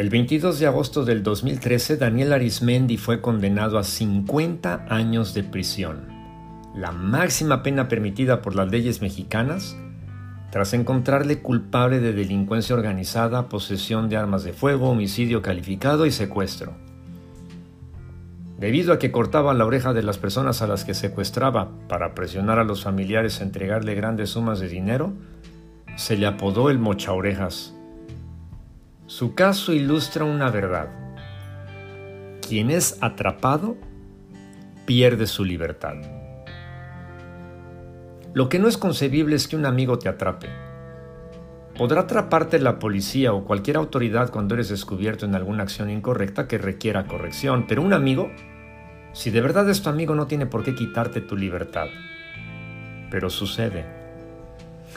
El 22 de agosto del 2013, Daniel Arismendi fue condenado a 50 años de prisión, la máxima pena permitida por las leyes mexicanas, tras encontrarle culpable de delincuencia organizada, posesión de armas de fuego, homicidio calificado y secuestro. Debido a que cortaba la oreja de las personas a las que secuestraba para presionar a los familiares a entregarle grandes sumas de dinero, se le apodó el mocha orejas su caso ilustra una verdad. Quien es atrapado pierde su libertad. Lo que no es concebible es que un amigo te atrape. Podrá atraparte la policía o cualquier autoridad cuando eres descubierto en alguna acción incorrecta que requiera corrección, pero un amigo, si de verdad es tu amigo, no tiene por qué quitarte tu libertad. Pero sucede.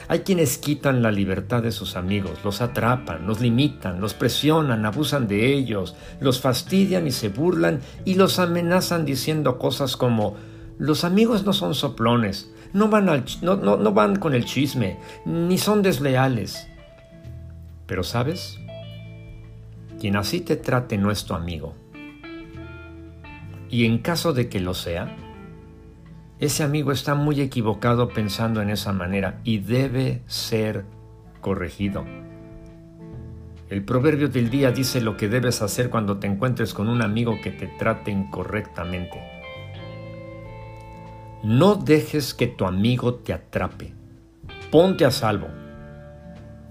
Hay quienes quitan la libertad de sus amigos, los atrapan, los limitan, los presionan, abusan de ellos, los fastidian y se burlan y los amenazan diciendo cosas como los amigos no son soplones, no van, con el chisme, ni son desleales. Pero sabes, quien así te trate no es tu amigo. Y en caso de que lo sea, ese amigo está muy equivocado pensando en esa manera y debe ser corregido. El proverbio del día dice lo que debes hacer cuando te encuentres con un amigo que te trate incorrectamente. No dejes que tu amigo te atrape. Ponte a salvo.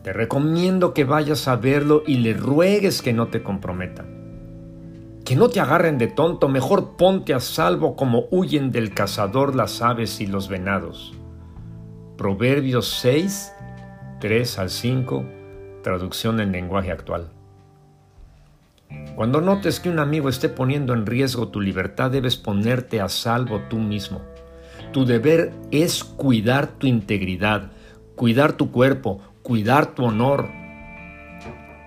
Te recomiendo que vayas a verlo y le ruegues que no te comprometa. Que no te agarren de tonto, mejor ponte a salvo como huyen del cazador las aves y los venados. Proverbios 6, 3 al 5, traducción en lenguaje actual. Cuando notes que un amigo esté poniendo en riesgo tu libertad, debes ponerte a salvo tú mismo. Tu deber es cuidar tu integridad, cuidar tu cuerpo, cuidar tu honor,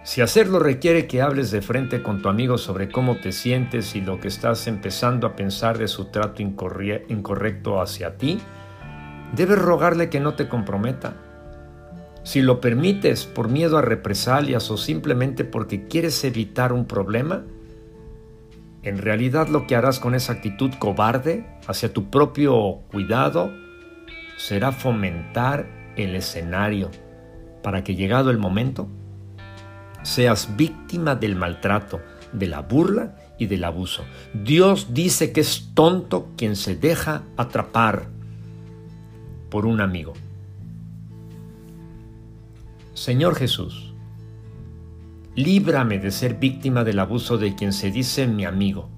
si hacerlo requiere que hables de frente con tu amigo sobre cómo te sientes y lo que estás empezando a pensar de su trato incorrecto hacia ti, debes rogarle que no te comprometa. Si lo permites por miedo a represalias o simplemente porque quieres evitar un problema, en realidad lo que harás con esa actitud cobarde hacia tu propio cuidado será fomentar el escenario para que llegado el momento, seas víctima del maltrato, de la burla y del abuso. Dios dice que es tonto quien se deja atrapar por un amigo. Señor Jesús, líbrame de ser víctima del abuso de quien se dice mi amigo.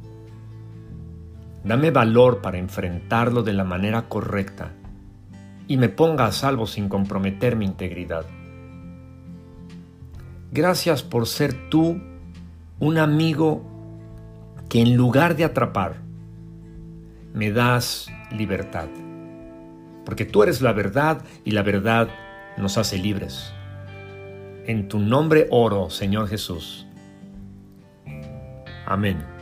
Dame valor para enfrentarlo de la manera correcta y me ponga a salvo sin comprometer mi integridad. Gracias por ser tú un amigo que en lugar de atrapar, me das libertad. Porque tú eres la verdad y la verdad nos hace libres. En tu nombre oro, Señor Jesús. Amén.